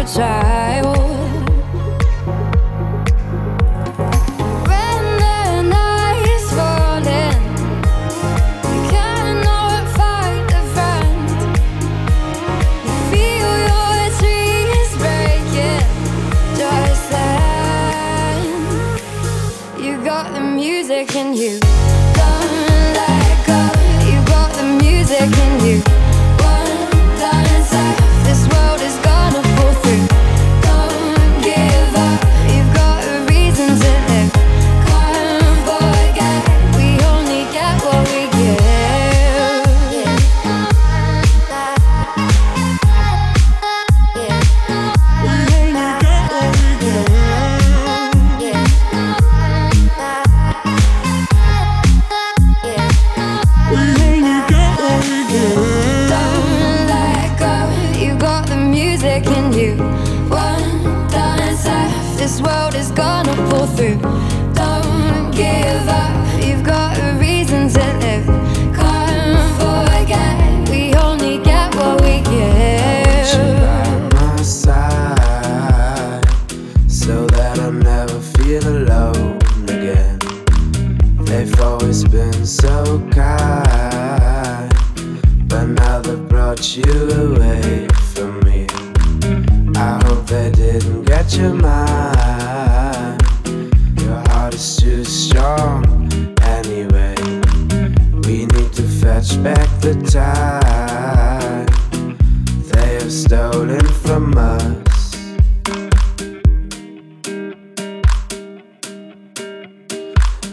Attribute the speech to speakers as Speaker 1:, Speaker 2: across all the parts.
Speaker 1: your child.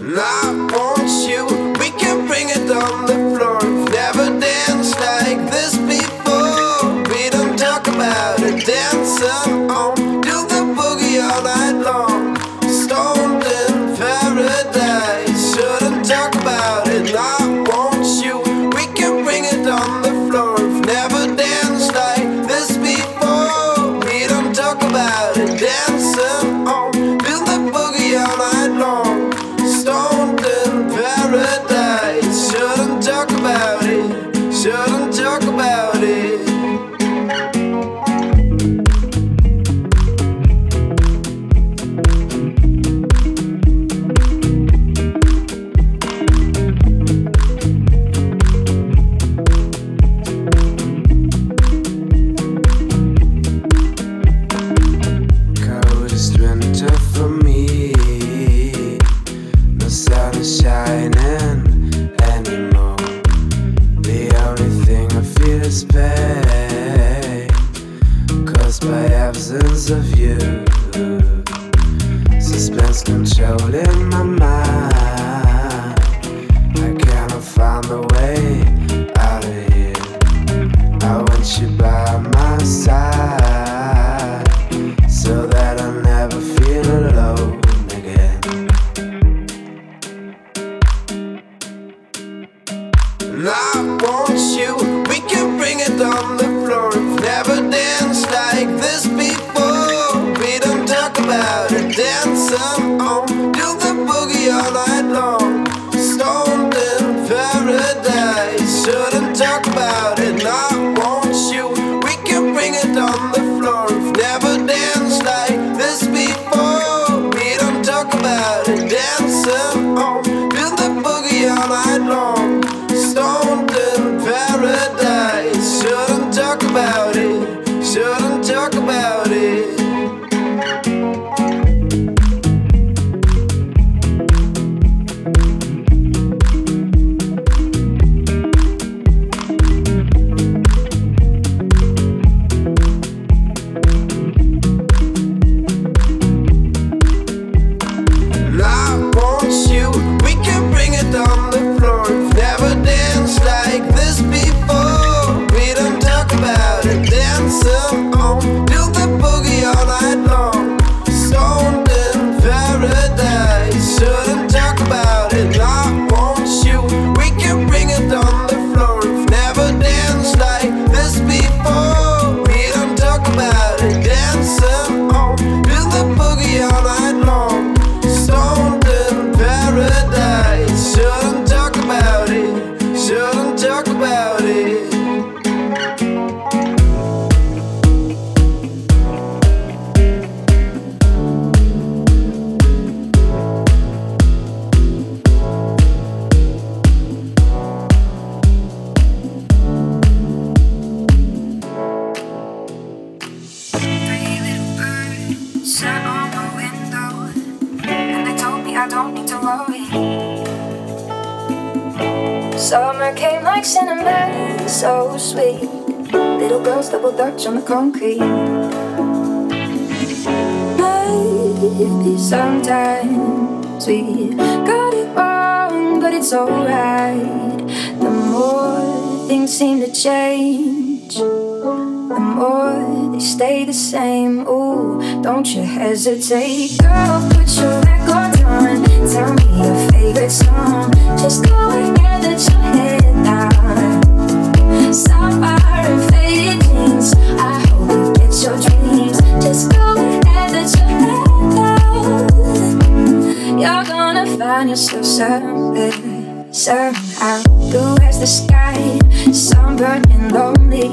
Speaker 2: And
Speaker 1: Maybe sometimes we got it wrong, but it's alright. The more things seem to change, the more they stay the same. Ooh, don't you hesitate, girl. Put your record on. Tell me your favorite song. Just go ahead, let your head down. Sapphire find yourself somewhere, somehow. Blue as the sky, sunburned and lonely.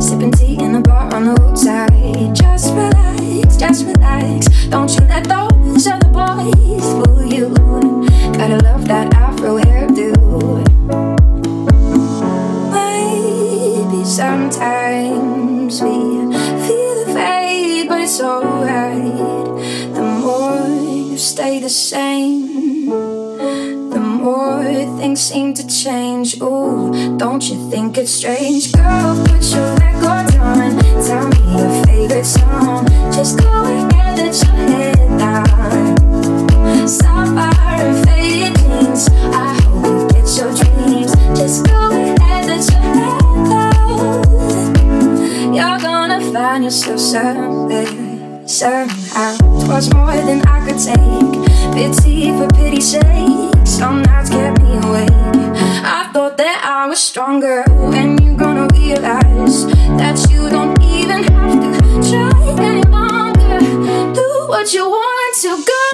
Speaker 1: Sipping tea in a bar on the roadside. Just relax, just relax. Don't you let those other boys fool you. Gotta love that afro hairdo. Maybe Sometimes we feel the fade, but it's alright. The more you stay the same, the things seem to change. Ooh, don't you think it's strange? Girl, put your record on. Tell me your favorite song. Just go ahead, let your head down. Sapphire and faded jeans. I hope you get your dreams. Just go ahead, let your head you're gonna find yourself somewhere, somehow. Twas more than I could take. Pity for pity's sake. Some nights kept me awake. I thought that I was stronger. When you're gonna realize that you don't even have to try any longer. Do what you want to go.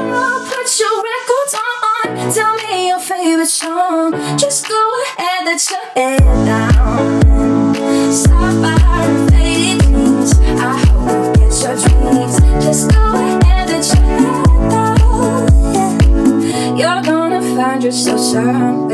Speaker 1: Put your records on. Tell me your favorite song. Just go ahead, let your head find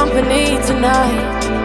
Speaker 3: company tonight.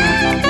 Speaker 4: Save